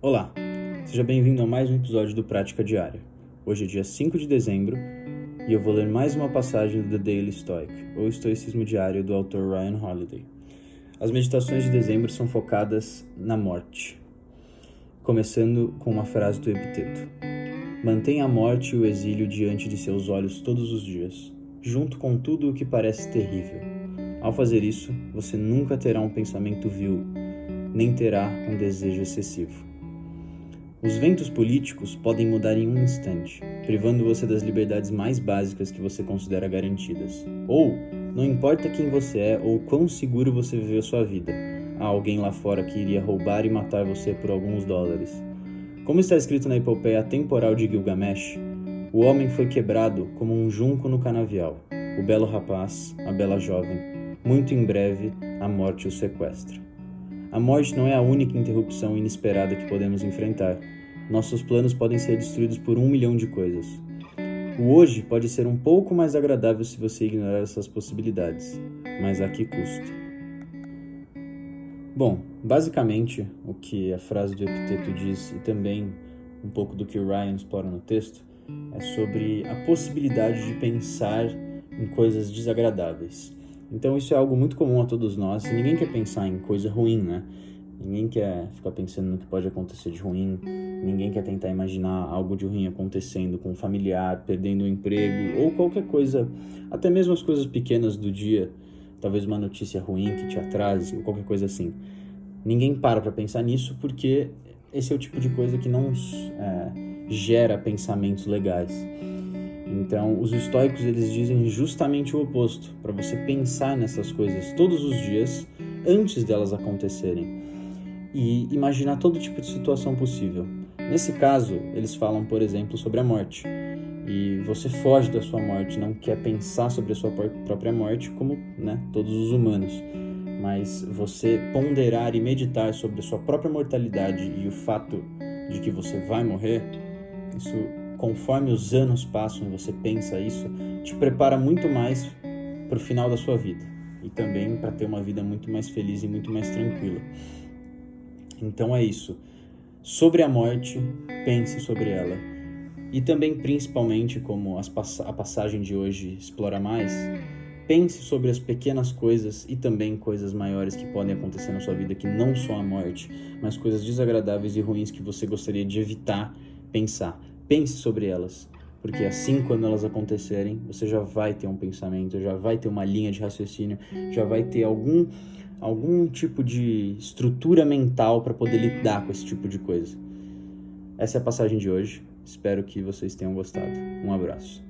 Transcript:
Olá, seja bem-vindo a mais um episódio do Prática Diária. Hoje é dia 5 de dezembro e eu vou ler mais uma passagem do The Daily Stoic, ou Estoicismo Diário, do autor Ryan Holiday. As meditações de dezembro são focadas na morte, começando com uma frase do Epiteto: Mantenha a morte e o exílio diante de seus olhos todos os dias, junto com tudo o que parece terrível. Ao fazer isso, você nunca terá um pensamento vil, nem terá um desejo excessivo. Os ventos políticos podem mudar em um instante, privando você das liberdades mais básicas que você considera garantidas. Ou, não importa quem você é ou quão seguro você viveu sua vida, há alguém lá fora que iria roubar e matar você por alguns dólares. Como está escrito na epopeia temporal de Gilgamesh, o homem foi quebrado como um junco no canavial, o belo rapaz, a bela jovem. Muito em breve, a morte o sequestra. A morte não é a única interrupção inesperada que podemos enfrentar. Nossos planos podem ser destruídos por um milhão de coisas. O hoje pode ser um pouco mais agradável se você ignorar essas possibilidades, mas a que custo? Bom, basicamente o que a frase do epiteto diz e também um pouco do que o Ryan explora no texto é sobre a possibilidade de pensar em coisas desagradáveis. Então isso é algo muito comum a todos nós. Ninguém quer pensar em coisa ruim, né? Ninguém quer ficar pensando no que pode acontecer de ruim. Ninguém quer tentar imaginar algo de ruim acontecendo com um familiar, perdendo o um emprego ou qualquer coisa, até mesmo as coisas pequenas do dia, talvez uma notícia ruim que te atrase ou qualquer coisa assim. Ninguém para para pensar nisso porque esse é o tipo de coisa que não é, gera pensamentos legais. Então, os estoicos eles dizem justamente o oposto, para você pensar nessas coisas todos os dias antes delas acontecerem e imaginar todo tipo de situação possível. Nesse caso, eles falam, por exemplo, sobre a morte. E você foge da sua morte, não quer pensar sobre a sua própria morte como, né, todos os humanos. Mas você ponderar e meditar sobre a sua própria mortalidade e o fato de que você vai morrer, isso conforme os anos passam e você pensa isso, te prepara muito mais para o final da sua vida e também para ter uma vida muito mais feliz e muito mais tranquila. Então é isso. Sobre a morte, pense sobre ela. E também, principalmente, como pass a passagem de hoje explora mais, pense sobre as pequenas coisas e também coisas maiores que podem acontecer na sua vida, que não só a morte, mas coisas desagradáveis e ruins que você gostaria de evitar pensar. Pense sobre elas, porque assim quando elas acontecerem, você já vai ter um pensamento, já vai ter uma linha de raciocínio, já vai ter algum algum tipo de estrutura mental para poder lidar com esse tipo de coisa. Essa é a passagem de hoje. Espero que vocês tenham gostado. Um abraço.